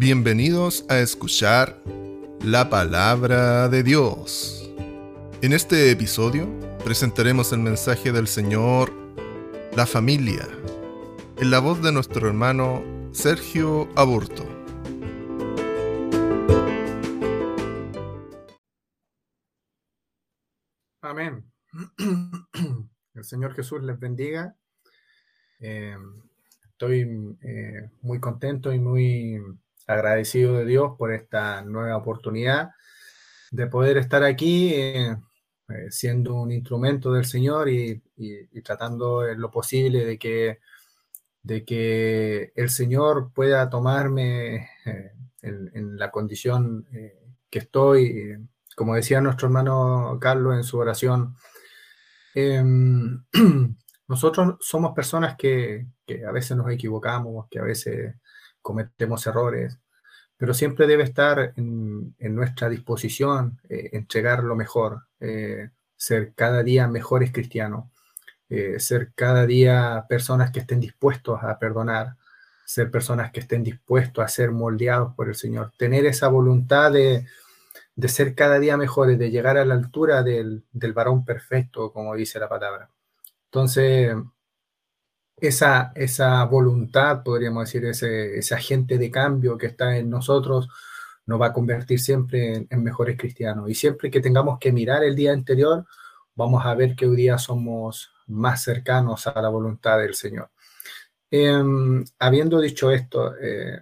Bienvenidos a escuchar la palabra de Dios. En este episodio presentaremos el mensaje del Señor, la familia, en la voz de nuestro hermano Sergio Aburto. Amén. El Señor Jesús les bendiga. Eh, estoy eh, muy contento y muy agradecido de Dios por esta nueva oportunidad de poder estar aquí eh, eh, siendo un instrumento del Señor y, tratando en lo posible de que, de que el Señor pueda tomarme eh, en, la condición que estoy, como decía nuestro hermano Carlos en su oración. Em, nosotros somos personas que, que a veces nos equivocamos, que a veces cometemos errores, pero siempre debe estar en, nuestra disposición eh, entregar lo mejor, eh, ser cada día mejores cristianos, eh, ser cada día personas que estén dispuestos a perdonar, ser personas que estén dispuestos a ser moldeados por el Señor, tener esa voluntad de, ser cada día mejores, de llegar a la altura del, del varón perfecto, como dice la palabra. Entonces, esa, esa voluntad, podríamos decir, ese, ese, agente de cambio que está en nosotros, nos va a convertir siempre en, mejores cristianos. Y siempre que tengamos que mirar el día anterior, vamos a ver que hoy día somos más cercanos a la voluntad del Señor. Em, habiendo dicho esto, eh,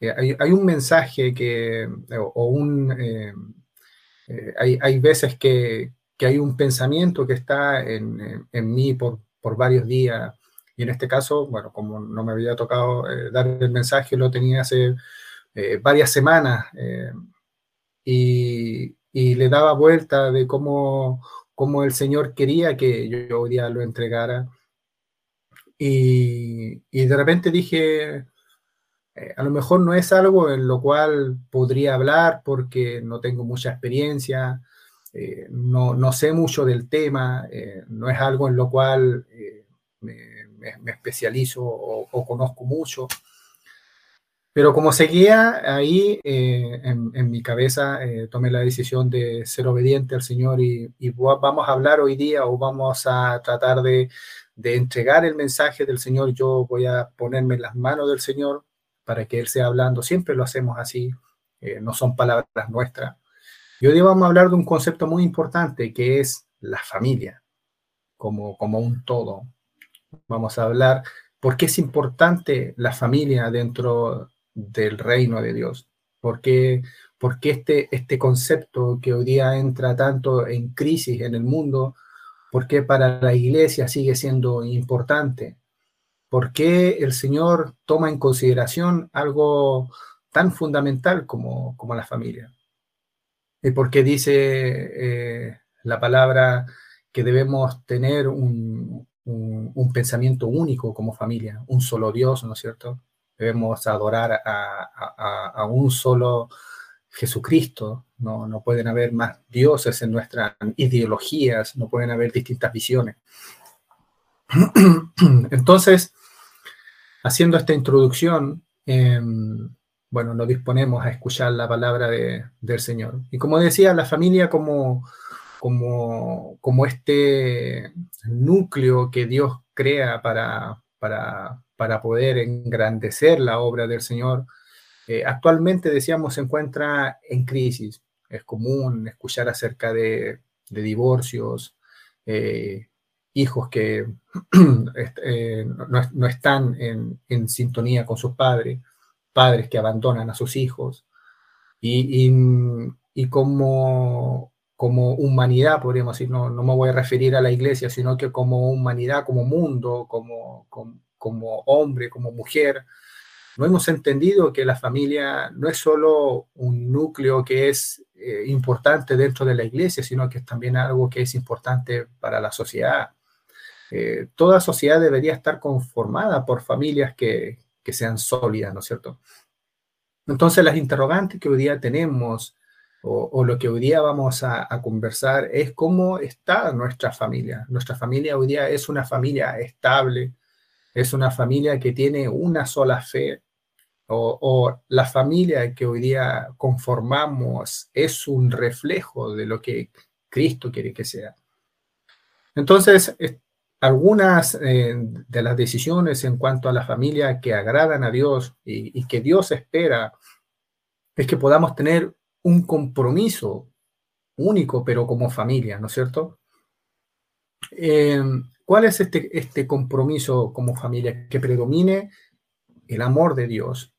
eh, hay, un mensaje que, o, un, eh, hay, hay, veces que, que, hay un pensamiento que está en, en mí por, por varios días y en este caso, bueno, como no me había tocado eh, dar el mensaje, lo tenía hace eh, varias semanas eh, y, le daba vuelta de cómo, cómo, el Señor quería que yo hoy día lo entregara. Y, de repente dije, a lo mejor no es algo en lo cual podría hablar porque no tengo mucha experiencia, no, no, sé mucho del tema, no es algo en lo cual me, me, especializo o, conozco mucho. Pero como seguía ahí eh, en, mi cabeza, eh, tomé la decisión de ser obediente al Señor y, vamos a hablar hoy día o vamos a tratar de, entregar el mensaje del Señor. Yo voy a ponerme en las manos del Señor para que Él sea hablando. Siempre lo hacemos así, eh, no son palabras nuestras. Y hoy vamos a hablar de un concepto muy importante que es la familia, como un todo vamos a hablar por qué es importante la familia dentro del reino de Dios. ¿Por qué, este, este concepto que hoy día entra tanto en crisis en el mundo, por qué para la iglesia sigue siendo importante? ¿Por qué el Señor toma en consideración algo tan fundamental como, como la familia? ¿Y por qué dice eh, la palabra que debemos tener un, un, pensamiento único como familia, un solo Dios, ¿no es cierto? Debemos adorar a, un solo Jesucristo, ¿no? no pueden haber más dioses en nuestras ideologías, no pueden haber distintas visiones. Entonces, haciendo esta introducción, em, bueno, nos disponemos a escuchar la palabra del Señor. Y como decía, la familia como como, como este núcleo que Dios crea para, para, para poder engrandecer la obra del Señor, eh, actualmente, decíamos, se encuentra en crisis. Es común escuchar acerca de, de divorcios, eh, hijos que eh, no, no, están en, en, sintonía con sus padres, padres que abandonan a sus hijos, y, y, y como como humanidad, podríamos decir, no, no me voy a referir a la iglesia, sino que como humanidad, como mundo, como, como, hombre, como mujer, no hemos entendido que la familia no es solo un núcleo que es eh, importante dentro de la iglesia, sino que es también algo que es importante para la sociedad. Eh, toda sociedad debería estar conformada por familias que, que sean sólidas, ¿no es cierto? Entonces las interrogantes que hoy día tenemos o, lo que hoy día vamos a, conversar es cómo está nuestra familia. Nuestra familia hoy día es una familia estable, es una familia que tiene una sola fe, o, la familia que hoy día conformamos es un reflejo de lo que Cristo quiere que sea. Entonces, algunas eh, de las decisiones en cuanto a la familia que agradan a Dios y, que Dios espera es que podamos tener un compromiso único, pero como familia, ¿no es cierto? Eh, ¿Cuál es este, este compromiso como familia? Que predomine el amor de Dios,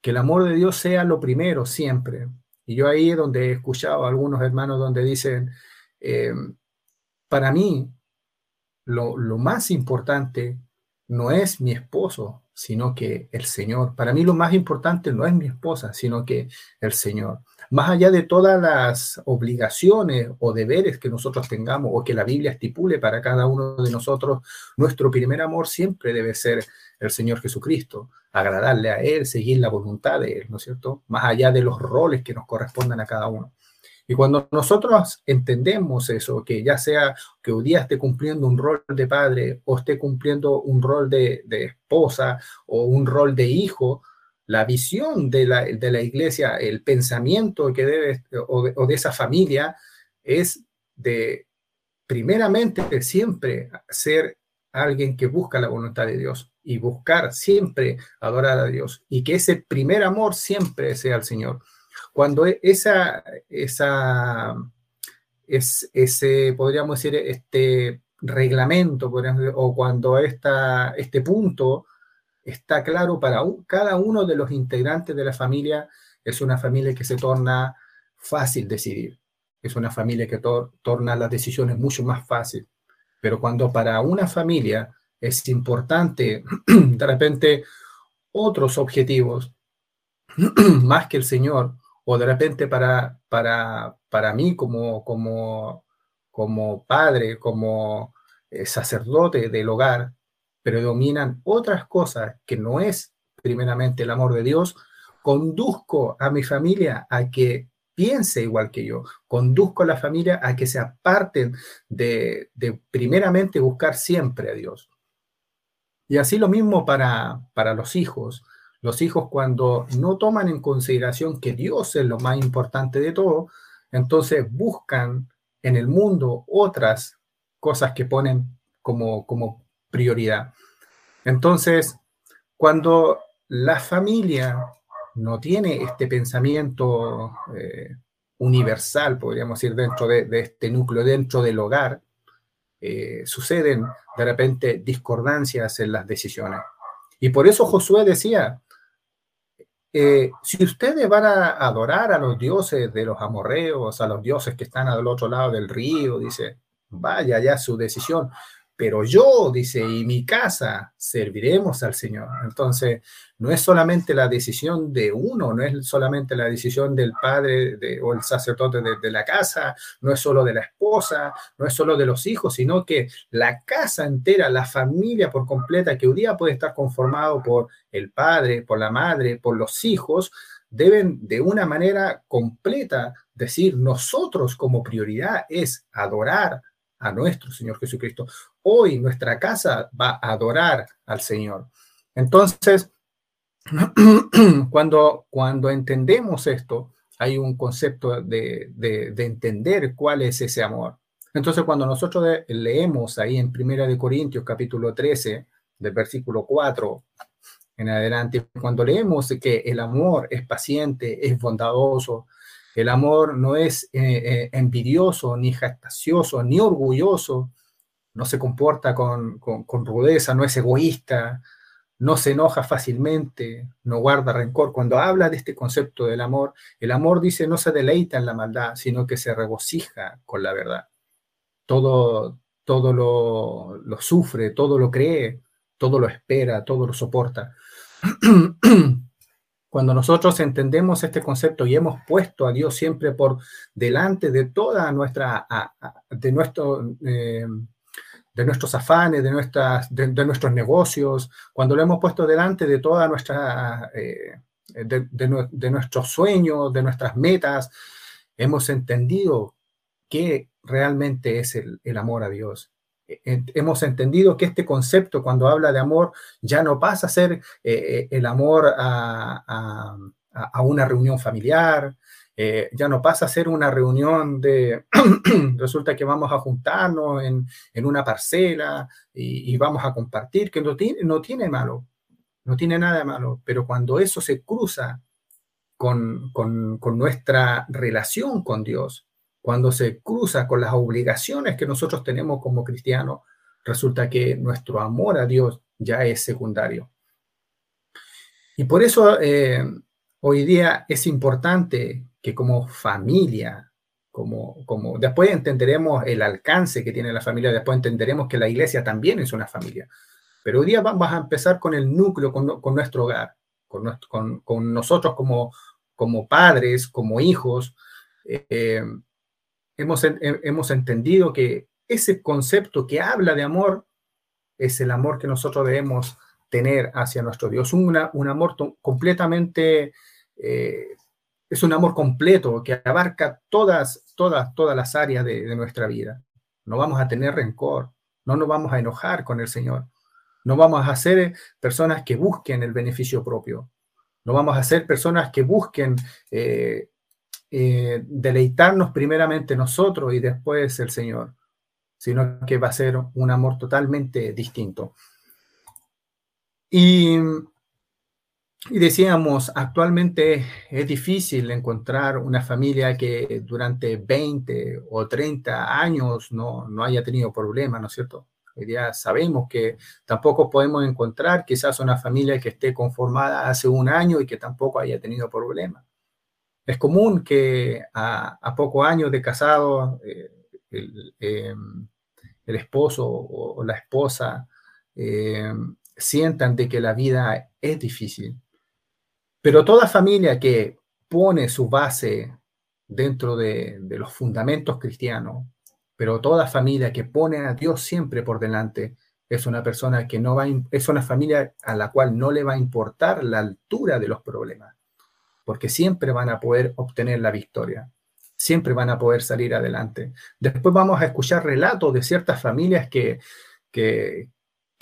que el amor de Dios sea lo primero siempre. Y yo ahí donde he escuchado a algunos hermanos donde dicen, eh, para mí, lo, lo más importante no es mi esposo, sino que el Señor. Para mí lo más importante no es mi esposa, sino que el Señor. Más allá de todas las obligaciones o deberes que nosotros tengamos o que la Biblia estipule para cada uno de nosotros, nuestro primer amor siempre debe ser el Señor Jesucristo, agradarle a Él, seguir la voluntad de Él, ¿no es cierto? Más allá de los roles que nos correspondan a cada uno. Y cuando nosotros entendemos eso, que ya sea que un día esté cumpliendo un rol de padre o esté cumpliendo un rol de, esposa o un rol de hijo, la visión de la, de la iglesia, el pensamiento que debe o de, esa familia es de primeramente siempre ser alguien que busca la voluntad de Dios y buscar siempre adorar a Dios y que ese primer amor siempre sea el Señor. Cuando e, esa, esa, es, ese, podríamos decir, este reglamento, o cuando esta, este punto está claro para cada uno de los integrantes de la familia, es una familia que se torna fácil decidir. Es una familia que torna las decisiones mucho más fácil. Pero cuando para una familia es importante, de repente, otros objetivos, más que el Señor, o de repente para, para, para mí como, como, como padre, como eh, sacerdote del hogar, predominan otras cosas que no es primeramente el amor de Dios, conduzco a mi familia a que piense igual que yo, conduzco a la familia a que se aparten de, de primeramente buscar siempre a Dios. Y así lo mismo para, para los hijos. Los hijos cuando no toman en consideración que Dios es lo más importante de todo, entonces buscan en el mundo otras cosas que ponen como, como prioridad. Entonces, cuando la familia no tiene este pensamiento eh, universal, podríamos decir, dentro de, este núcleo, dentro del hogar, eh, suceden de repente discordancias en las decisiones. Y por eso Josué decía, eh, si ustedes van a adorar a los dioses de los amorreos, a los dioses que están al otro lado del río, dice, vaya ya su decisión, pero yo, dice, y mi casa serviremos al Señor. Entonces, no es solamente la decisión de uno, no es solamente la decisión del padre o el sacerdote de, de, la casa, no es solo de la esposa, no es solo de los hijos, sino que la casa entera, la familia por completa, que un día puede estar conformado por el padre, por la madre, por los hijos, deben de una manera completa decir, nosotros como prioridad es adorar a nuestro Señor Jesucristo. Hoy nuestra casa va a adorar al Señor. Entonces, cuando, cuando entendemos esto, hay un concepto de, de, entender cuál es ese amor. Entonces, cuando nosotros leemos ahí en Primera de Corintios capítulo 13, del versículo 4 en adelante, cuando leemos que el amor es paciente, es bondadoso, el amor no es eh, eh, envidioso, ni jactacioso, ni orgulloso, no se comporta con, rudeza, no es egoísta, no se enoja fácilmente, no guarda rencor. Cuando habla de este concepto del amor, el amor dice no se deleita en la maldad, sino que se regocija con la verdad. Todo, todo lo, lo sufre, todo lo cree, todo lo espera, todo lo soporta. Cuando nosotros entendemos este concepto y hemos puesto a Dios siempre por delante de toda nuestra, de, nuestro, eh, de nuestros afanes, de, nuestras, de, nuestros negocios, cuando lo hemos puesto delante de toda nuestra, eh, de, nuestros sueños, de nuestras metas, hemos entendido qué realmente es el, el amor a Dios. hemos entendido que este concepto, cuando habla de amor, ya no pasa a ser el amor a, una reunión familiar, ya no pasa a ser una reunión de, resulta que vamos a juntarnos en, una parcela y, vamos a compartir, que no tiene, no tiene malo, no tiene nada malo, pero cuando eso se cruza con, nuestra relación con Dios, cuando se cruza con las obligaciones que nosotros tenemos como cristianos, resulta que nuestro amor a Dios ya es secundario. Y por eso eh, hoy día es importante que como familia, como, como después entenderemos el alcance que tiene la familia, después entenderemos que la iglesia también es una familia. Pero hoy día vamos a empezar con el núcleo, con, nuestro hogar, con, nosotros como, como padres, como hijos. Eh, hemos, hemos entendido que ese concepto que habla de amor es el amor que nosotros debemos tener hacia nuestro Dios. un amor completamente, eh, es un amor completo que abarca todas, todas, todas las áreas de, nuestra vida. No vamos a tener rencor, no nos vamos a enojar con el Señor. No vamos a ser personas que busquen el beneficio propio. No vamos a ser personas que busquen eh, eh, deleitarnos primeramente nosotros y después el Señor, sino que va a ser un amor totalmente distinto. Y, y decíamos, actualmente es difícil encontrar una familia que durante 20 o 30 años no, no haya tenido problemas, ¿no es cierto? Hoy día sabemos que tampoco podemos encontrar quizás una familia que esté conformada hace un año y que tampoco haya tenido problemas. Es común que a, pocos años de casado eh, em, el, esposo o, la esposa em, sientan de que la vida es difícil. Pero toda familia que pone su base dentro de los fundamentos cristianos, pero toda familia que pone a Dios siempre por delante es una persona que no va, es una familia a la cual no le va a importar la altura de los problemas, porque siempre van a poder obtener la victoria, siempre van a poder salir adelante. Después vamos a escuchar relatos de ciertas familias que, que,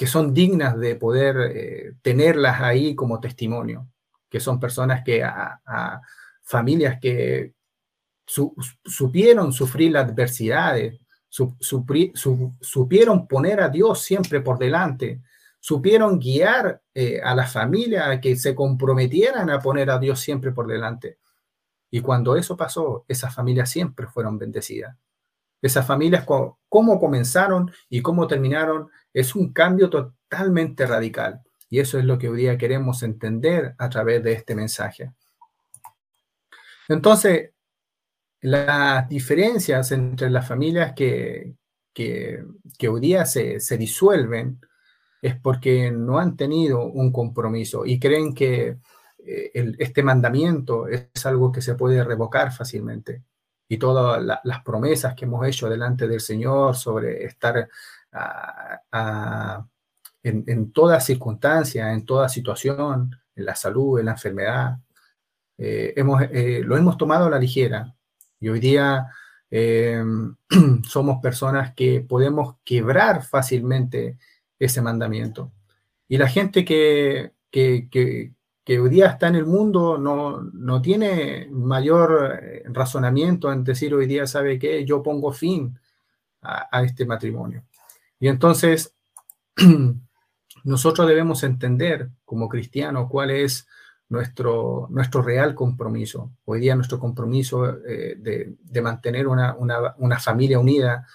son dignas de poder eh, tenerlas ahí como testimonio, que son personas que a, familias que supieron sufrir las adversidades, supieron poner a Dios siempre por delante, supieron guiar eh, a la familia a que se comprometieran a poner a Dios siempre por delante. Y cuando eso pasó, esas familias siempre fueron bendecidas. Esas familias, cómo comenzaron y cómo terminaron, es un cambio totalmente radical. Y eso es lo que hoy día queremos entender a través de este mensaje. Entonces, las diferencias entre las familias que, que, hoy día se, disuelven es porque no han tenido un compromiso y creen que eh, este mandamiento es algo que se puede revocar fácilmente. Y todas las promesas que hemos hecho delante del Señor sobre estar en, en toda circunstancia, en toda situación, en la salud, en la enfermedad, eh, hemos, eh, lo hemos tomado a la ligera y hoy día eh, somos personas que podemos quebrar fácilmente ese mandamiento. Y la gente que, hoy día está en el mundo no, tiene mayor eh, razonamiento en decir hoy día, ¿sabe qué? Yo pongo fin a, este matrimonio. Y entonces nosotros debemos entender como cristianos cuál es nuestro, nuestro real compromiso. Hoy día nuestro compromiso eh, de, mantener una, familia unida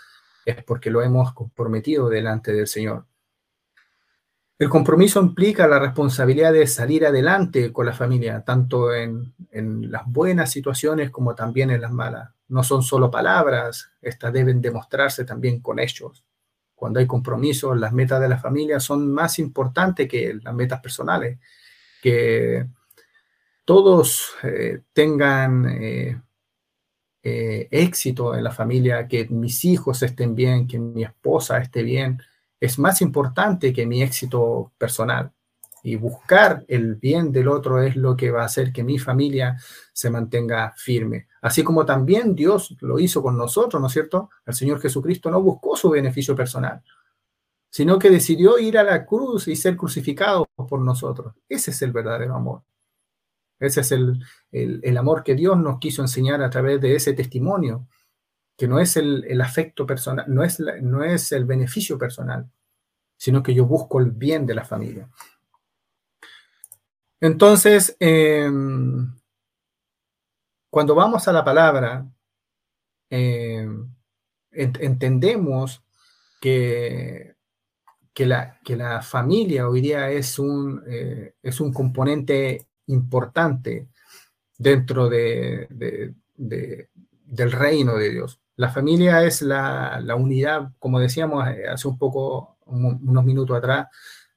es porque lo hemos comprometido delante del Señor. El compromiso implica la responsabilidad de salir adelante con la familia, tanto en, las buenas situaciones como también en las malas. No son solo palabras, estas deben demostrarse también con hechos. Cuando hay compromiso, las metas de la familia son más importantes que las metas personales, que todos eh, tengan eh, eh, éxito en la familia, que mis hijos estén bien, que mi esposa esté bien, es más importante que mi éxito personal. Y buscar el bien del otro es lo que va a hacer que mi familia se mantenga firme. Así como también Dios lo hizo con nosotros, ¿no es cierto? El Señor Jesucristo no buscó su beneficio personal, sino que decidió ir a la cruz y ser crucificado por nosotros. Ese es el verdadero amor. Ese es el, amor que Dios nos quiso enseñar a través de ese testimonio, que no es el, afecto personal, no es, no es el beneficio personal, sino que yo busco el bien de la familia. Entonces, em, cuando vamos a la palabra, em, entendemos que, que, la, que, la, familia hoy día es un, eh, es un componente importante dentro de, del reino de Dios. La familia es la, la, unidad, como decíamos eh, hace un poco, unos minutos atrás,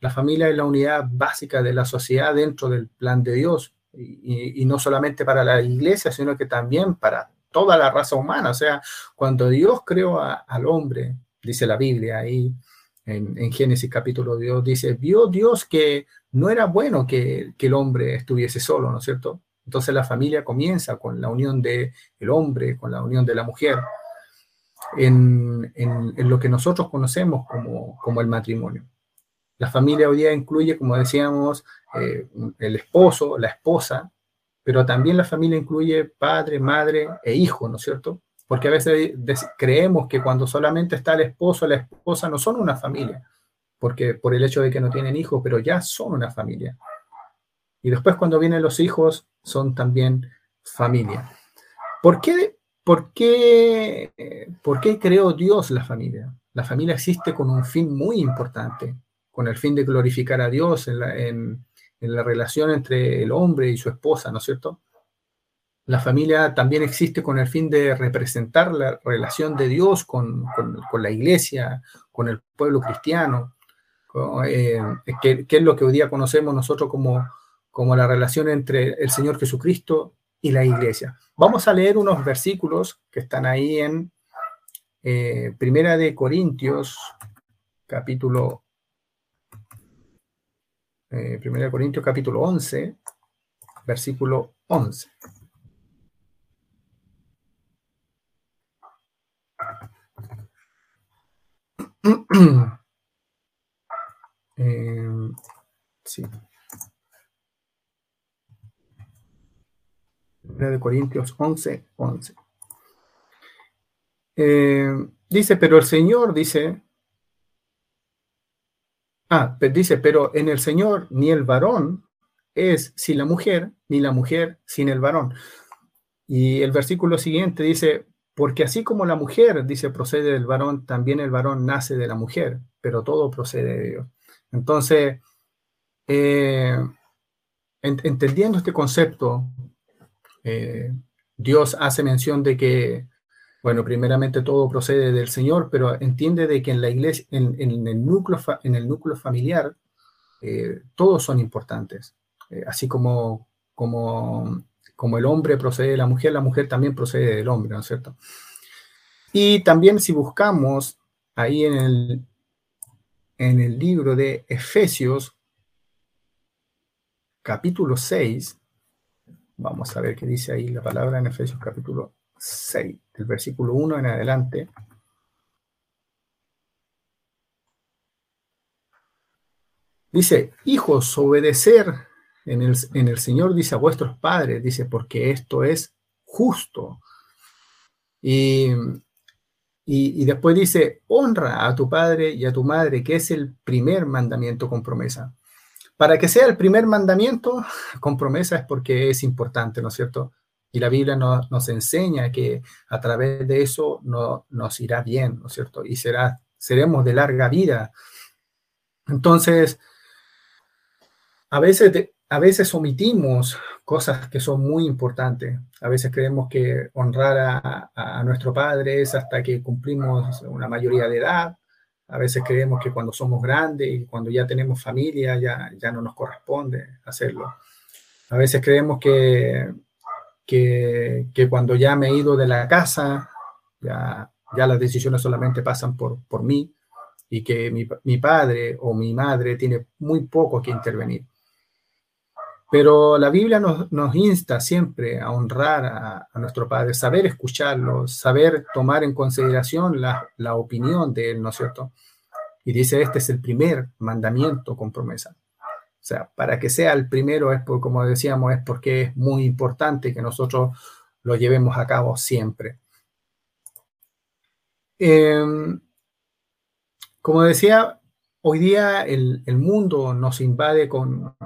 la familia es la unidad básica de la sociedad dentro del plan de Dios, y, no solamente para la iglesia, sino que también para toda la raza humana. O sea, cuando Dios creó al hombre, dice la Biblia ahí en, en, Génesis capítulo 2, dice, vio Dios que no era bueno que, que, el hombre estuviese solo, ¿no es cierto? Entonces la familia comienza con la unión del el hombre, con la unión de la mujer, en, en, lo que nosotros conocemos como, como el matrimonio. La familia hoy día incluye, como decíamos, eh, el esposo, la esposa, pero también la familia incluye padre, madre e hijo, ¿no es cierto? Porque a veces creemos que cuando solamente está el esposo la esposa no son una familia, porque por el hecho de que no tienen hijos, pero ya son una familia. Y después cuando vienen los hijos, son también familia. ¿Por qué, por qué, por qué creó Dios la familia? La familia existe con un fin muy importante, con el fin de glorificar a Dios en la, relación entre el hombre y su esposa, ¿no es cierto? La familia también existe con el fin de representar la relación de Dios con, la iglesia, con el pueblo cristiano, eh, que, es lo que hoy día conocemos nosotros como, como la relación entre el Señor Jesucristo y la iglesia. Vamos a leer unos versículos que están ahí en eh, Primera de Corintios, capítulo eh, 1 Corintios capítulo 11, versículo 11. eh, sí. De Corintios 11, 11. Eh, dice, pero el Señor dice, Ah, dice, pero en el Señor ni el varón es sin la mujer, ni la mujer sin el varón. Y el versículo siguiente dice, porque así como la mujer, dice, procede del varón, también el varón nace de la mujer, pero todo procede de Dios. Entonces, eh, entendiendo este concepto, eh, Dios hace mención de que bueno, primeramente todo procede del Señor, pero entiende de que en la iglesia, en, el, núcleo, en el núcleo familiar, eh, todos son importantes. Eh, así como, como, como el hombre procede de la mujer, la mujer también procede del hombre, ¿no es cierto? Y también si buscamos ahí en el, en el libro de Efesios, capítulo 6, vamos a ver qué dice ahí la palabra en Efesios capítulo 6, del versículo 1 en adelante, dice, hijos, obedecer en el, en el Señor, dice a vuestros padres, dice, porque esto es justo. Y, y, después dice, honra a tu padre y a tu madre, que es el primer mandamiento con promesa. Para que sea el primer mandamiento con promesa es porque es importante, ¿no es cierto? Y la Biblia nos enseña que a través de eso no, nos irá bien, ¿no es cierto? Y será, seremos de larga vida. Entonces, a veces, a veces omitimos cosas que son muy importantes. A veces creemos que honrar a, a nuestro padre es hasta que cumplimos una mayoría de edad. A veces creemos que cuando somos grandes y cuando ya tenemos familia ya, ya no nos corresponde hacerlo. A veces creemos que que, cuando ya me he ido de la casa, ya, ya las decisiones solamente pasan por, por mí y que mi, mi, padre o mi madre tiene muy poco que intervenir. Pero la Biblia nos, insta siempre a honrar a, nuestro Padre, saber escucharlo, saber tomar en consideración la, la opinión de Él, ¿no es cierto? Y dice, este es el primer mandamiento con promesa. O sea, para que sea el primero es, por, como decíamos, es porque es muy importante que nosotros lo llevemos a cabo siempre. Em, como decía, hoy día el, el mundo nos invade con,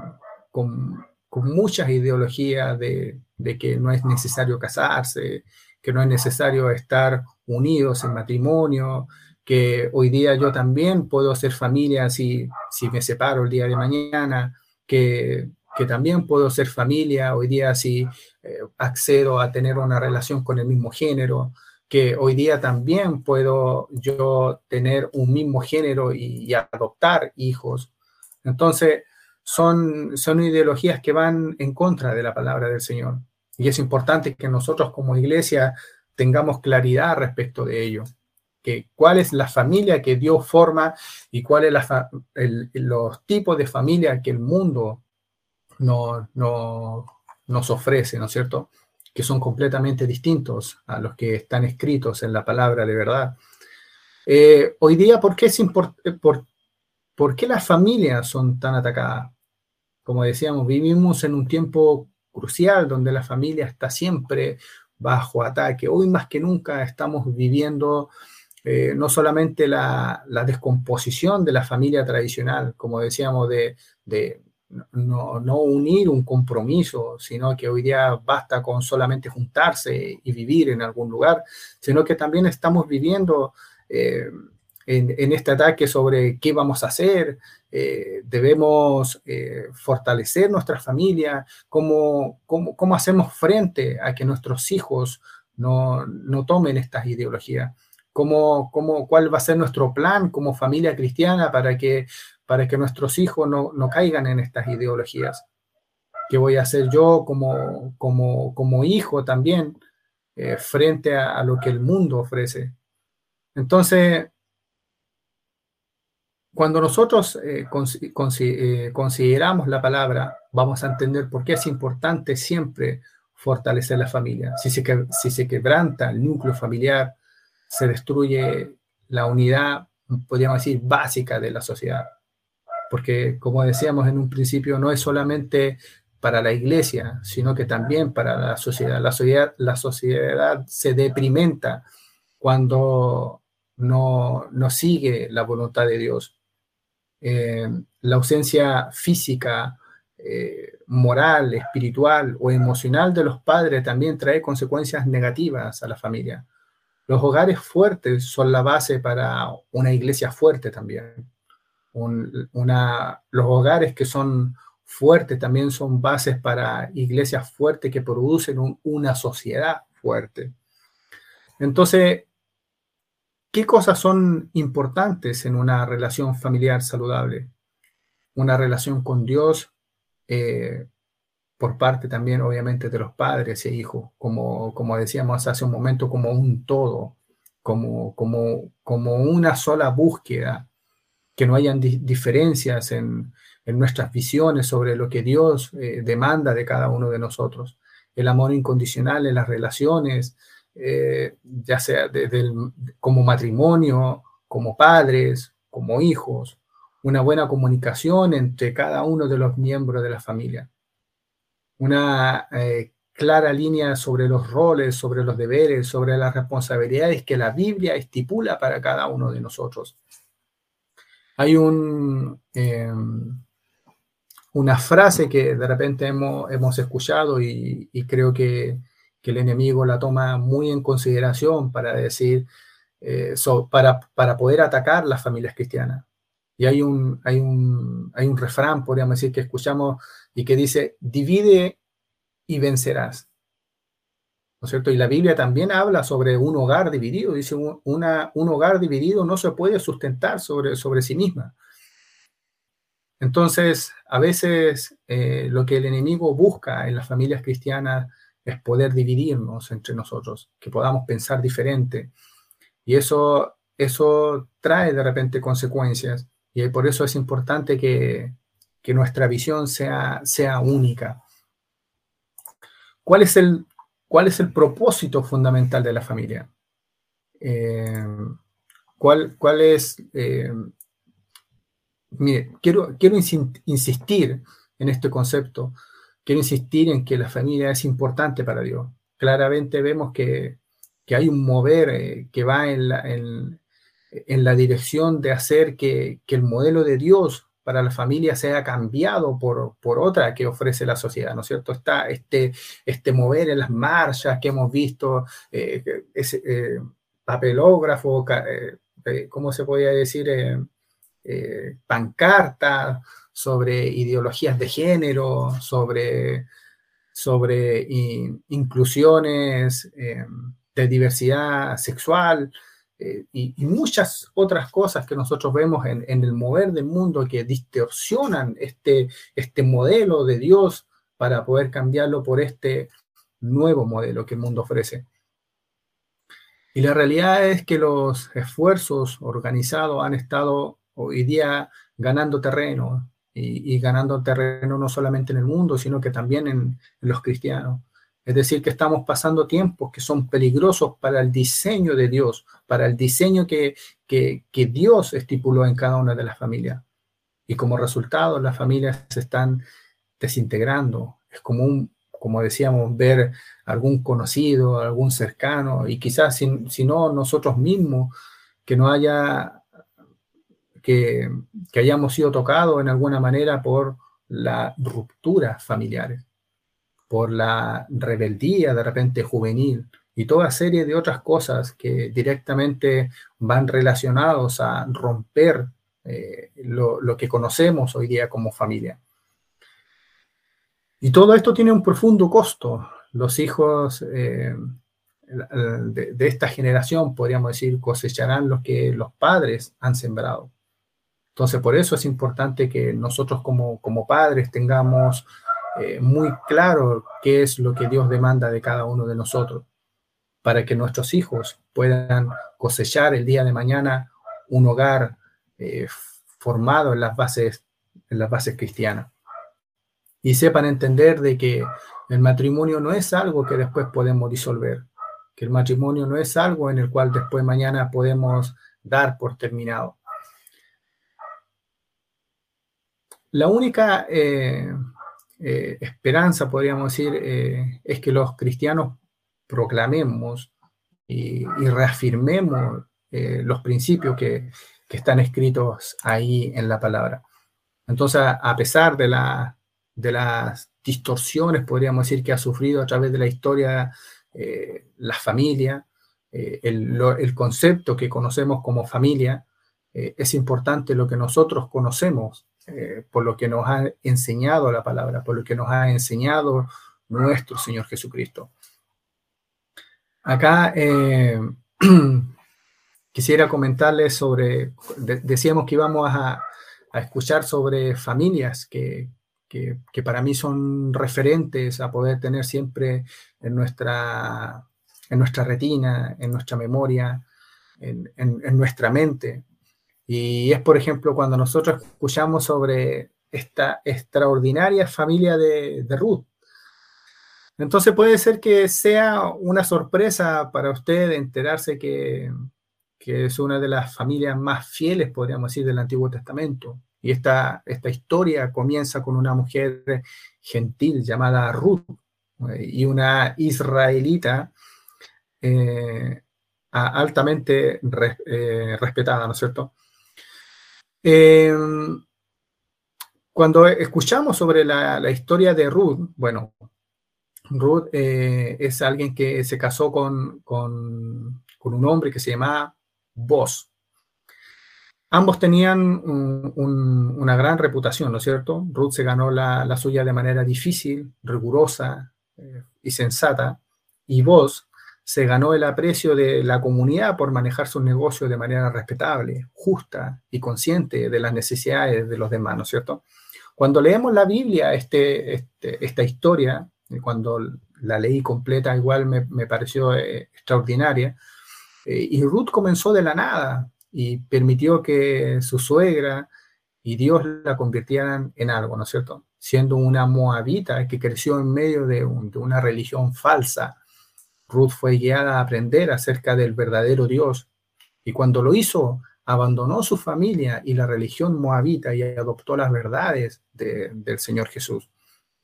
con con muchas ideologías de, que no es necesario casarse, que no es necesario estar unidos en matrimonio, que hoy día yo también puedo hacer familia si, si me separo el día de mañana, que, también puedo ser familia hoy día si eh, accedo a tener una relación con el mismo género, que hoy día también puedo yo tener un mismo género y adoptar hijos. Entonces, son, son ideologías que van en contra de la palabra del Señor. Y es importante que nosotros como iglesia tengamos claridad respecto de ello. Que cuál es la familia que Dios forma y cuáles los tipos de familia que el mundo no, nos ofrece, ¿no es cierto? Que son completamente distintos a los que están escritos en la palabra de verdad. Eh, hoy día, ¿por qué, es por, ¿por qué las familias son tan atacadas? Como decíamos, vivimos en un tiempo crucial donde la familia está siempre bajo ataque. Hoy más que nunca estamos viviendo eh, no solamente la, descomposición de la familia tradicional, como decíamos, de, no, unir un compromiso, sino que hoy día basta con solamente juntarse y vivir en algún lugar, sino que también estamos viviendo eh, en, este ataque sobre qué vamos a hacer, eh, debemos eh, fortalecer nuestra familia, cómo, cómo, hacemos frente a que nuestros hijos no, tomen estas ideologías, cómo, cómo, cuál va a ser nuestro plan como familia cristiana para que, para que nuestros hijos no, caigan en estas ideologías. ¿Qué voy a hacer yo como, como, como hijo también eh, frente a, a lo que el mundo ofrece? Entonces, cuando nosotros eh, eh, consideramos la palabra, vamos a entender por qué es importante siempre fortalecer la familia. Si se, si se quebranta el núcleo familiar, se destruye la unidad, podríamos decir, básica de la sociedad. Porque, como decíamos en un principio, no es solamente para la iglesia, sino que también para la sociedad. La sociedad, la sociedad se deprimenta cuando no, no sigue la voluntad de Dios. Eh, la ausencia física, eh, moral, espiritual o emocional de los padres también trae consecuencias negativas a la familia. Los hogares fuertes son la base para una iglesia fuerte también. una, los hogares que son fuertes también son bases para iglesias fuertes que producen una sociedad fuerte. Entonces, ¿Qué cosas son importantes en una relación familiar saludable? Una relación con Dios eh, por parte también, obviamente, de los padres e hijos, como, como decíamos hace un momento, como un todo, como, como, como una sola búsqueda, que no hayan diferencias en, nuestras visiones sobre lo que Dios eh, demanda de cada uno de nosotros. El amor incondicional en las relaciones, eh, ya sea como matrimonio, como padres, como hijos, una buena comunicación entre cada uno de los miembros de la familia, una eh, clara línea sobre los roles, sobre los deberes, sobre las responsabilidades que la Biblia estipula para cada uno de nosotros. Hay un, em, una frase que de repente hemos, hemos escuchado y creo que que el enemigo la toma muy en consideración para decir, eh, para, para poder atacar las familias cristianas. Y hay un, hay, un, hay un refrán, podríamos decir, que escuchamos y que dice, divide y vencerás. ¿No es cierto? Y la Biblia también habla sobre un hogar dividido. Dice, una, un hogar dividido no se puede sustentar sobre, sobre sí misma. Entonces, a veces eh, lo que el enemigo busca en las familias cristianas es poder dividirnos entre nosotros, que podamos pensar diferente. Y eso, eso trae de repente consecuencias. Y por eso es importante que, que nuestra visión sea, sea única. ¿Cuál es, el, ¿Cuál es el propósito fundamental de la familia? Eh, ¿cuál, ¿Cuál es... Eh, mire, quiero, quiero insistir en este concepto, quiero insistir en que la familia es importante para Dios. Claramente vemos que, que hay un mover eh, que va en la, en, la dirección de hacer que, que, el modelo de Dios para la familia sea cambiado por, por, otra que ofrece la sociedad, ¿no es cierto? Está este, este mover en las marchas que hemos visto, eh, eh, papelógrafo, ¿cómo se podría decir? pancarta sobre ideologías de género, sobre, sobre inclusiones de diversidad sexual, eh, y, y, muchas otras cosas que nosotros vemos en, en, el mover del mundo que distorsionan este, este modelo de Dios para poder cambiarlo por este nuevo modelo que el mundo ofrece. Y la realidad es que los esfuerzos organizados han estado hoy día ganando terreno y, ganando terreno no solamente en el mundo, sino que también en, los cristianos. Es decir, que estamos pasando tiempos que son peligrosos para el diseño de Dios, para el diseño que, que, que Dios estipuló en cada una de las familias. Y como resultado, las familias se están desintegrando. Es como un, como decíamos, ver algún conocido, algún cercano, y quizás si, si no nosotros mismos, que no haya, que, hayamos sido tocados en alguna manera por la ruptura familiares por la rebeldía de repente juvenil y toda serie de otras cosas que directamente van relacionados a romper eh, lo, lo, que conocemos hoy día como familia. Y todo esto tiene un profundo costo. Los hijos eh, de, de, esta generación, podríamos decir, cosecharán lo que los padres han sembrado. Entonces, por eso es importante que nosotros como, como padres tengamos eh, muy claro qué es lo que Dios demanda de cada uno de nosotros, para que nuestros hijos puedan cosechar el día de mañana un hogar eh, formado en las bases, en las bases cristianas. Y sepan entender de que el matrimonio no es algo que después podemos disolver, que el matrimonio no es algo en el cual después mañana podemos dar por terminado. La única eh, eh, esperanza, podríamos decir, eh, es que los cristianos proclamemos y, reafirmemos los principios que, están escritos ahí en la palabra. Entonces, a pesar de, la, de las distorsiones, podríamos decir, que ha sufrido a través de la historia la familia, el, concepto que conocemos como familia, es importante lo que nosotros conocemos eh, por lo que nos ha enseñado la palabra, por lo que nos ha enseñado nuestro Señor Jesucristo. Acá eh, quisiera comentarles sobre, de, decíamos que íbamos a, escuchar sobre familias que, que, para mí son referentes a poder tener siempre en nuestra, en nuestra retina, en nuestra memoria, en, en nuestra mente. Y es, por ejemplo, cuando nosotros escuchamos sobre esta extraordinaria familia de, de Ruth. Entonces puede ser que sea una sorpresa para usted enterarse que, que, es una de las familias más fieles, podríamos decir, del Antiguo Testamento. Y esta, esta historia comienza con una mujer gentil llamada Ruth y una israelita eh, altamente eh, respetada, ¿no es cierto? Eh, cuando escuchamos sobre la, la, historia de Ruth, bueno, Ruth eh, es alguien que se casó con, con, un hombre que se llamaba Boz. Ambos tenían un, un, una gran reputación, ¿no es cierto? Ruth se ganó la, la suya de manera difícil, rigurosa eh, y sensata, y Boz se ganó el aprecio de la comunidad por manejar sus negocios de manera respetable, justa y consciente de las necesidades de los demás, ¿no es cierto? Cuando leemos la Biblia, este, este, esta historia, cuando la leí completa, igual me, me pareció eh, extraordinaria, eh, y Ruth comenzó de la nada y permitió que su suegra y Dios la convirtieran en algo, ¿no es cierto? Siendo una moabita que creció en medio de, de una religión falsa, Ruth fue guiada a aprender acerca del verdadero Dios y cuando lo hizo, abandonó su familia y la religión moabita y adoptó las verdades del Señor Jesús,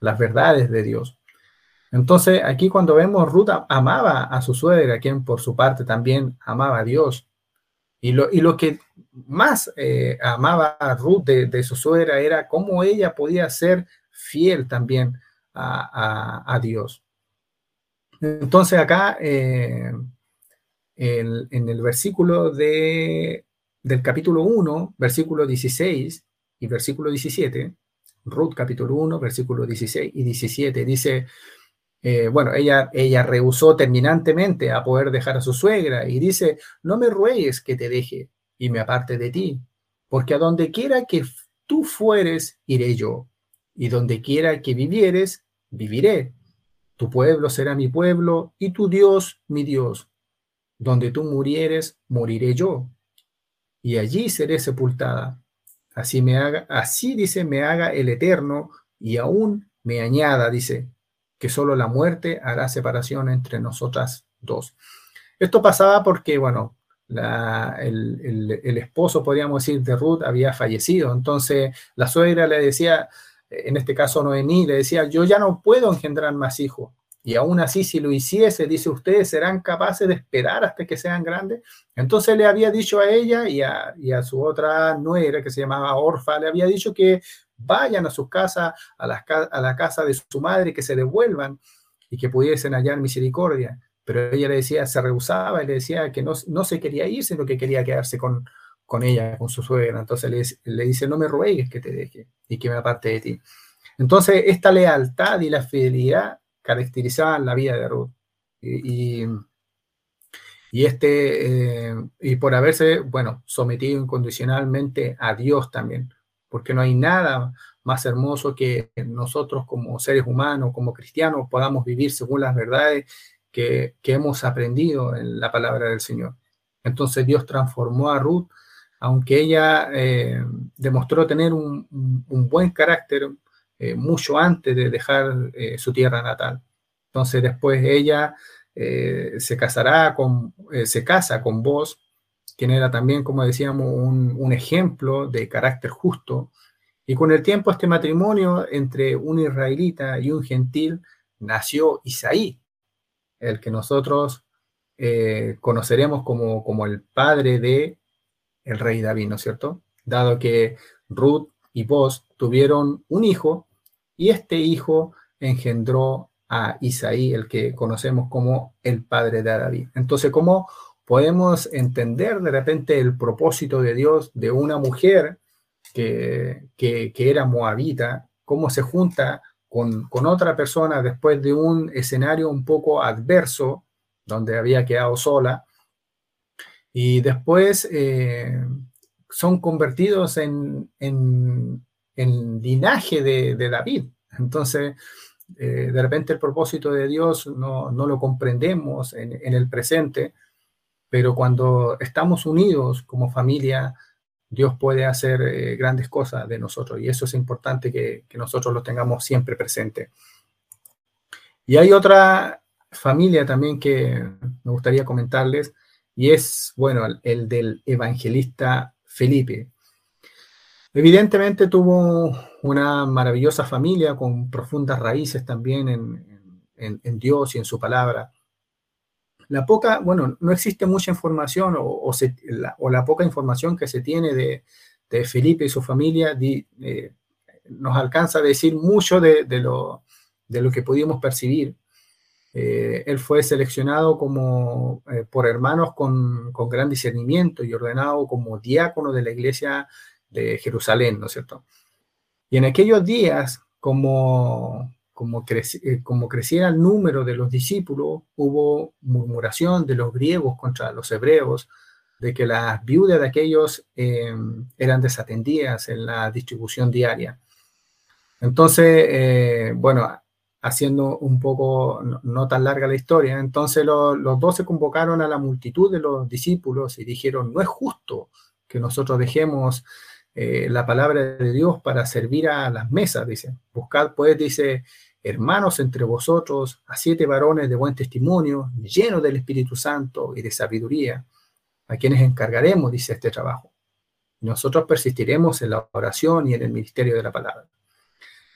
las verdades de Dios. Entonces, aquí cuando vemos Ruth amaba a su suegra, quien por su parte también amaba a Dios. Y lo, y lo que más eh, amaba a Ruth de, su suegra era cómo ella podía ser fiel también a, Dios. Entonces acá, eh, en el versículo de del capítulo 1, versículo 16 y versículo 17, Ruth capítulo 1, versículo 16 y 17, dice, eh, bueno, ella, ella rehusó terminantemente a poder dejar a su suegra y dice, no me ruegues que te deje y me aparte de ti, porque a donde quiera que tú fueres, iré yo, y donde quiera que vivieres, viviré. Tu pueblo será mi pueblo y tu Dios mi Dios. Donde tú murieres, moriré yo y allí seré sepultada. Así me haga, así dice, me haga el Eterno y aún me añada, dice, que solo la muerte hará separación entre nosotras dos. Esto pasaba porque, bueno, el, el, esposo, podríamos decir, de Ruth había fallecido. Entonces la suegra le decía, en este caso Noemí, le decía, yo ya no puedo engendrar más hijos. Y aún así, si lo hiciese, dice, ustedes serán capaces de esperar hasta que sean grandes. Entonces le había dicho a ella y a, su otra nuera, que se llamaba Orfa, le había dicho que vayan a su casa, a la, a la casa de su madre, que se devuelvan y que pudiesen hallar misericordia. Pero ella le decía, se rehusaba y le decía que no, no se quería ir, sino que quería quedarse con, con ella, con su suegra. Entonces le, le dice, no me ruegues que te deje y que me aparte de ti. Entonces, esta lealtad y la fidelidad caracterizaban la vida de Ruth. Y, este, eh, y por haberse, bueno, sometido incondicionalmente a Dios también, porque no hay nada más hermoso que nosotros como seres humanos, como cristianos, podamos vivir según las verdades que, hemos aprendido en la palabra del Señor. Entonces Dios transformó a Ruth, aunque ella eh, demostró tener un, buen carácter, eh, mucho antes de dejar eh, su tierra natal. Entonces después ella se casará con, se casa con vos, quien era también, como decíamos, un, un, ejemplo de carácter justo. Y con el tiempo este matrimonio entre un israelita y un gentil nació Isaí, el que nosotros conoceremos como, como el padre de el rey David, ¿no es cierto? Dado que Ruth y vos tuvieron un hijo y este hijo engendró a Isaí, el que conocemos como el padre de David. Entonces, ¿cómo podemos entender de repente el propósito de Dios de una mujer que, que, era moabita, cómo se junta con, con, otra persona después de un escenario un poco adverso, donde había quedado sola, y después eh, son convertidos en, en, linaje de, David. Entonces, eh, de repente el propósito de Dios no, lo comprendemos en, el presente, pero cuando estamos unidos como familia, Dios puede hacer eh, grandes cosas de nosotros y eso es importante que, que nosotros lo tengamos siempre presente. Y hay otra familia también que me gustaría comentarles y es, bueno, el del evangelista Felipe. Evidentemente tuvo una maravillosa familia con profundas raíces también en, Dios y en su palabra. La poca, bueno, no existe mucha información o, la, poca información que se tiene de, Felipe y su familia eh, nos alcanza a decir mucho de, lo, de lo que pudimos percibir. Eh, él fue seleccionado como, eh, por hermanos con, con, gran discernimiento y ordenado como diácono de la iglesia de Jerusalén, ¿no es cierto? Y en aquellos días, como, como, eh, como crecía el número de los discípulos, hubo murmuración de los griegos contra los hebreos, de que las viudas de aquellos em, eran desatendidas en la distribución diaria. Entonces, bueno, haciendo un poco, no, tan larga la historia, entonces los dos se convocaron a la multitud de los discípulos y dijeron, no es justo que nosotros dejemos eh, la palabra de Dios para servir a las mesas, dice. Buscad, pues, dice, hermanos entre vosotros, a siete varones de buen testimonio, llenos del Espíritu Santo y de sabiduría, a quienes encargaremos, dice este trabajo. Nosotros persistiremos en la oración y en el ministerio de la palabra.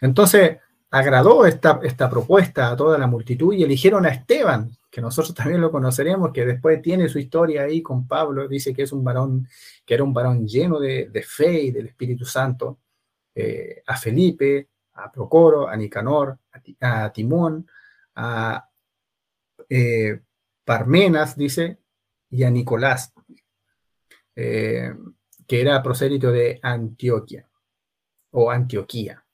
Entonces, agradó esta, esta propuesta a toda la multitud y eligieron a Esteban, que nosotros también lo conoceremos, que después tiene su historia ahí con Pablo, dice que es un varón, que era un varón lleno de, fe y del Espíritu Santo, eh, a Felipe, a Procoro, a Nicanor, a, Timón, a eh, Parmenas, dice, y a Nicolás, eh, que era prosélito de Antioquia o Antioquía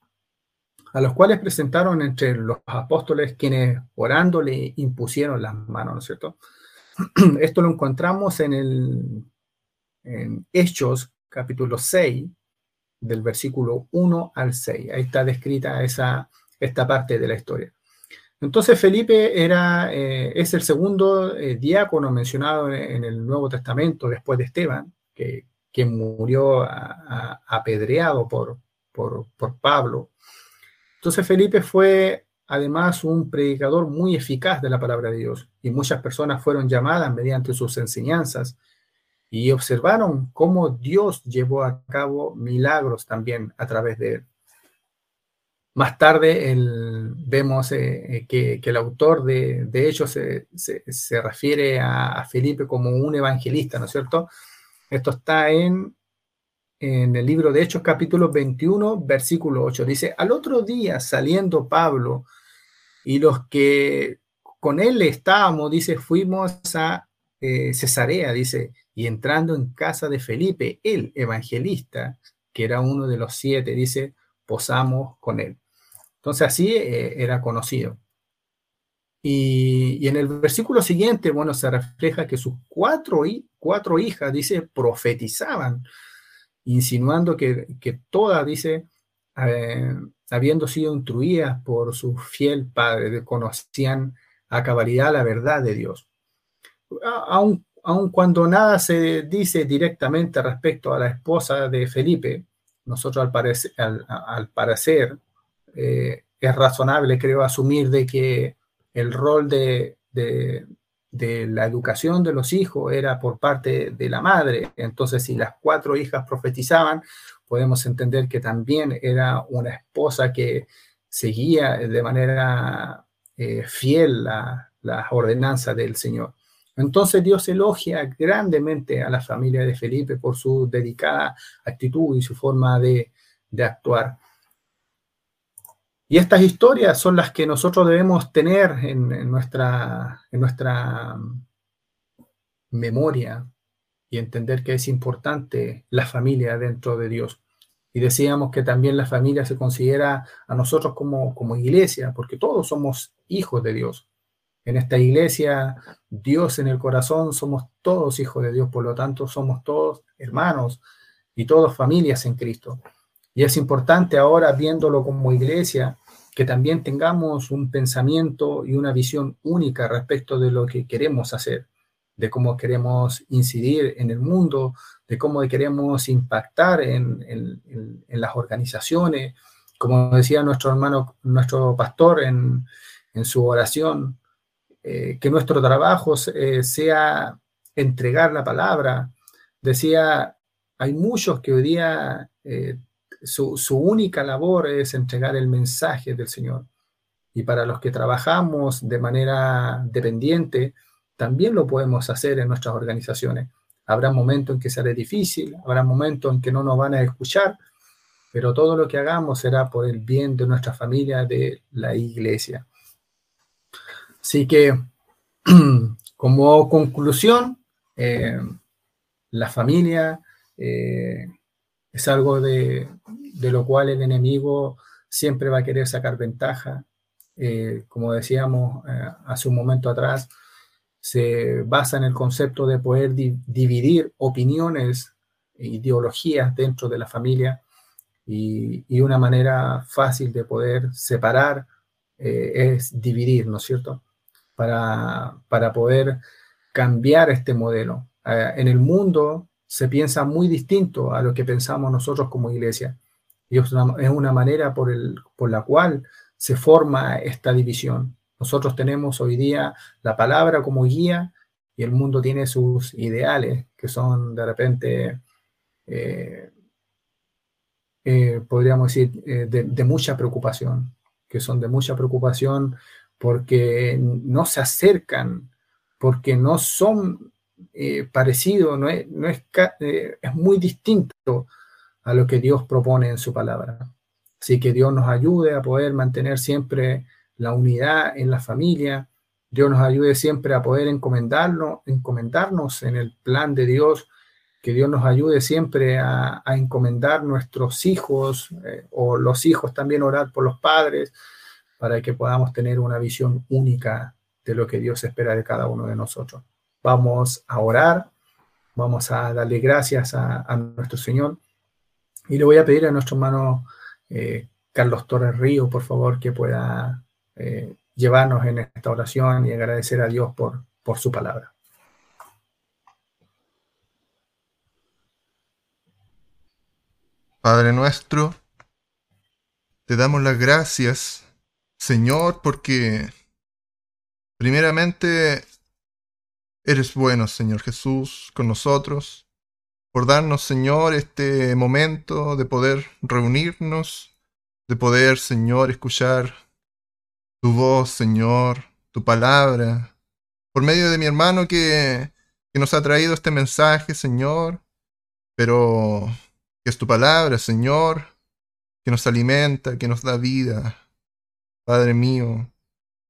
a los cuales presentaron entre los apóstoles quienes orando le impusieron las manos, ¿no es cierto? Esto lo encontramos en el en Hechos capítulo 6, del versículo 1 al 6. Ahí está descrita esa, esta parte de la historia. Entonces Felipe era, eh, es el segundo eh, diácono mencionado en, el Nuevo Testamento después de Esteban, que, que murió apedreado por, por, por Pablo entonces Felipe fue además un predicador muy eficaz de la palabra de Dios y muchas personas fueron llamadas mediante sus enseñanzas y observaron cómo Dios llevó a cabo milagros también a través de él. Más tarde vemos eh, eh, que, el autor de, de se, refiere a, a, Felipe como un evangelista, ¿no es cierto? Esto está en en el libro de Hechos capítulo 21, versículo 8. Dice, al otro día saliendo Pablo y los que con él estábamos, dice, fuimos a eh, Cesarea, dice, y entrando en casa de Felipe, el evangelista, que era uno de los siete, dice, posamos con él. Entonces así eh, era conocido. Y, en el versículo siguiente, bueno, se refleja que sus cuatro, cuatro hijas, dice, profetizaban insinuando que, que todas, dice, eh, habiendo sido instruidas por su fiel padre, conocían a cabalidad la verdad de Dios. Aun, aun, cuando nada se dice directamente respecto a la esposa de Felipe, nosotros al parecer, al, parecer eh, es razonable, creo, asumir de que el rol de, de la educación de los hijos era por parte de la madre. Entonces, si las cuatro hijas profetizaban, podemos entender que también era una esposa que seguía de manera eh, fiel las la ordenanzas del Señor. Entonces Dios elogia grandemente a la familia de Felipe por su dedicada actitud y su forma de, de actuar. Y estas historias son las que nosotros debemos tener en, nuestra, nuestra memoria y entender que es importante la familia dentro de Dios. Y decíamos que también la familia se considera a nosotros como, como iglesia, porque todos somos hijos de Dios. En esta iglesia, Dios en el corazón, somos todos hijos de Dios, por lo tanto somos todos hermanos y todos familias en Cristo. Y es importante ahora, viéndolo como iglesia, que también tengamos un pensamiento y una visión única respecto de lo que queremos hacer, de cómo queremos incidir en el mundo, de cómo queremos impactar en, las organizaciones. Como decía nuestro hermano, nuestro pastor en, su oración, eh, que nuestro trabajo eh, sea entregar la palabra. Decía, hay muchos que hoy día eh, su, única labor es entregar el mensaje del Señor. Y para los que trabajamos de manera dependiente, también lo podemos hacer en nuestras organizaciones. Habrá momentos en que será difícil, habrá momentos en que no nos van a escuchar, pero todo lo que hagamos será por el bien de nuestra familia, de la iglesia. Así que, como conclusión, eh, la familia eh, es algo de, lo cual el enemigo siempre va a querer sacar ventaja. Eh, como decíamos eh, hace un momento atrás, se basa en el concepto de poder dividir opiniones e ideologías dentro de la familia y, una manera fácil de poder separar eh, es dividir, ¿no es cierto? Para, para poder cambiar este modelo. en el mundo se piensa muy distinto a lo que pensamos nosotros como iglesia. Y es una, manera por, el, por la cual se forma esta división. Nosotros tenemos hoy día la palabra como guía y el mundo tiene sus ideales que son de repente, eh, eh, podríamos decir, eh, de, mucha preocupación, que son de mucha preocupación porque no se acercan, porque no son parecidos, no es, no es, es muy distinto a lo que Dios propone en su palabra. Así que Dios nos ayude a poder mantener siempre la unidad en la familia. Dios nos ayude siempre a poder encomendarnos, encomendarnos en el plan de Dios. Que Dios nos ayude siempre a, encomendar nuestros hijos eh, o los hijos también orar por los padres para que podamos tener una visión única de lo que Dios espera de cada uno de nosotros. Vamos a orar, vamos a darle gracias a, nuestro Señor y le voy a pedir a nuestro hermano eh, Carlos Torres Río, por favor, que pueda eh, llevarnos en esta oración y agradecer a Dios por, por su palabra. Padre nuestro, te damos las gracias, Señor, porque primeramente eres bueno, Señor Jesús, con nosotros, por darnos, Señor, este momento de poder reunirnos, de poder, Señor, escuchar tu voz, Señor, tu palabra, por medio de mi hermano que, que nos ha traído este mensaje, Señor, pero que es tu palabra, Señor, que nos alimenta, que nos da vida, Padre mío,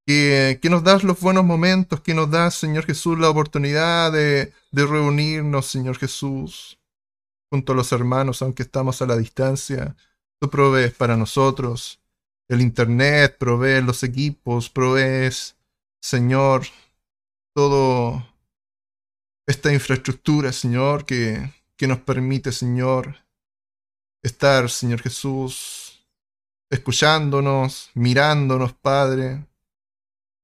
que, nos das los buenos momentos, que nos das, Señor Jesús, la oportunidad de, de reunirnos, Señor Jesús, junto a los hermanos, aunque estamos a la distancia. Tú provees para nosotros el Internet, provees los equipos, provees, Señor, todo esta infraestructura, Señor, que, que nos permite, Señor, estar, Señor Jesús, escuchándonos, mirándonos, Padre.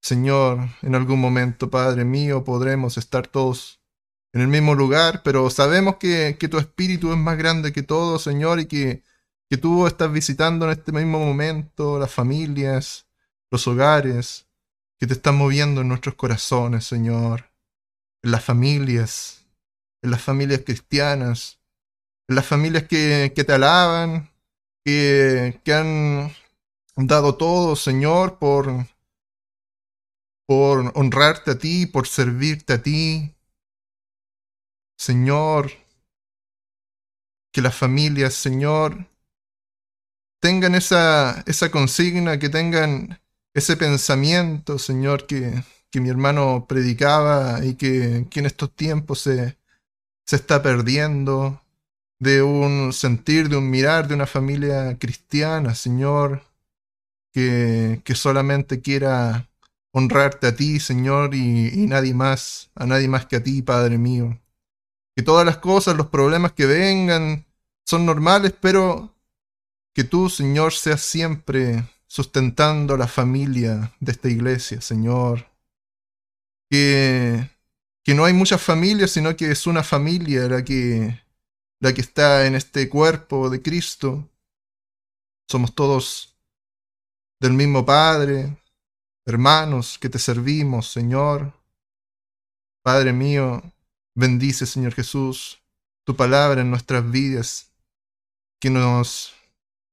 Señor, en algún momento, Padre mío, podremos estar todos en el mismo lugar, pero sabemos que, que tu espíritu es más grande que todo, Señor, y que que tú estás visitando en este mismo momento, las familias, los hogares, que te están moviendo en nuestros corazones, Señor, en las familias, en las familias cristianas, en las familias que, que te alaban, que, que han dado todo, Señor, por, por honrarte a ti, por servirte a ti. Señor, que las familias, Señor, tengan esa, esa consigna, que tengan ese pensamiento, Señor, que, que mi hermano predicaba y que, que en estos tiempos se, se está perdiendo, de un sentir, de un mirar de una familia cristiana, Señor, que, que solamente quiera honrarte a ti, Señor, y, nadie más, a nadie más que a ti, Padre mío. Que todas las cosas, los problemas que vengan, son normales, pero que tú, Señor, seas siempre sustentando la familia de esta iglesia, Señor. Que, que no hay muchas familias, sino que es una familia la que, la que está en este cuerpo de Cristo. Somos todos del mismo Padre, hermanos que te servimos, Señor. Padre mío, bendice, Señor Jesús, tu palabra en nuestras vidas, que nos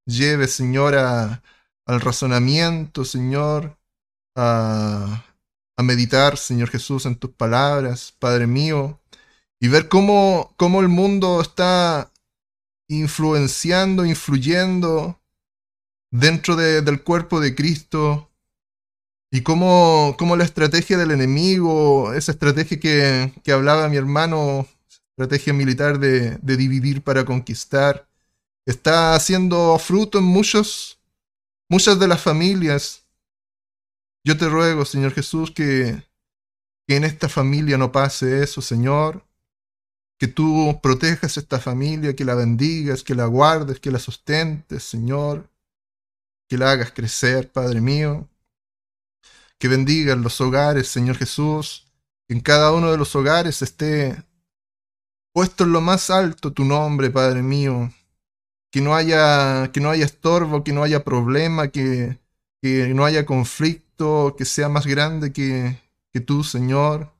lleve, Señor, al razonamiento, Señor, a, a, meditar, Señor Jesús, en tus palabras, Padre mío, y ver cómo, cómo el mundo está influenciando, influyendo dentro de, del cuerpo de Cristo y cómo, cómo, la estrategia del enemigo, esa estrategia que, que hablaba mi hermano, estrategia militar de, de dividir para conquistar, está haciendo fruto en muchos, muchas de las familias. Yo te ruego, Señor Jesús, que, que en esta familia no pase eso, Señor. Que tú protejas esta familia, que la bendigas, que la guardes, que la sustentes, Señor. Que la hagas crecer, Padre mío. Que bendigas los hogares, Señor Jesús. Que en cada uno de los hogares esté puesto en lo más alto tu nombre, Padre mío. Que no haya, que no haya estorbo, que no haya problema, que, que no haya conflicto, que sea más grande que, que tú, Señor.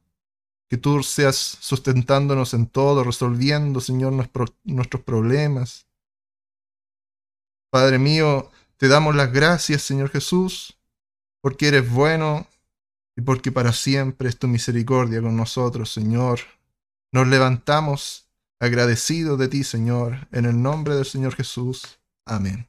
Que tú seas sustentándonos en todo, resolviendo, Señor, nuestros problemas. Padre mío, te damos las gracias, Señor Jesús, porque eres bueno y porque para siempre es tu misericordia con nosotros, Señor. Nos levantamos agradecidos de ti, Señor, en el nombre del Señor Jesús. Amén.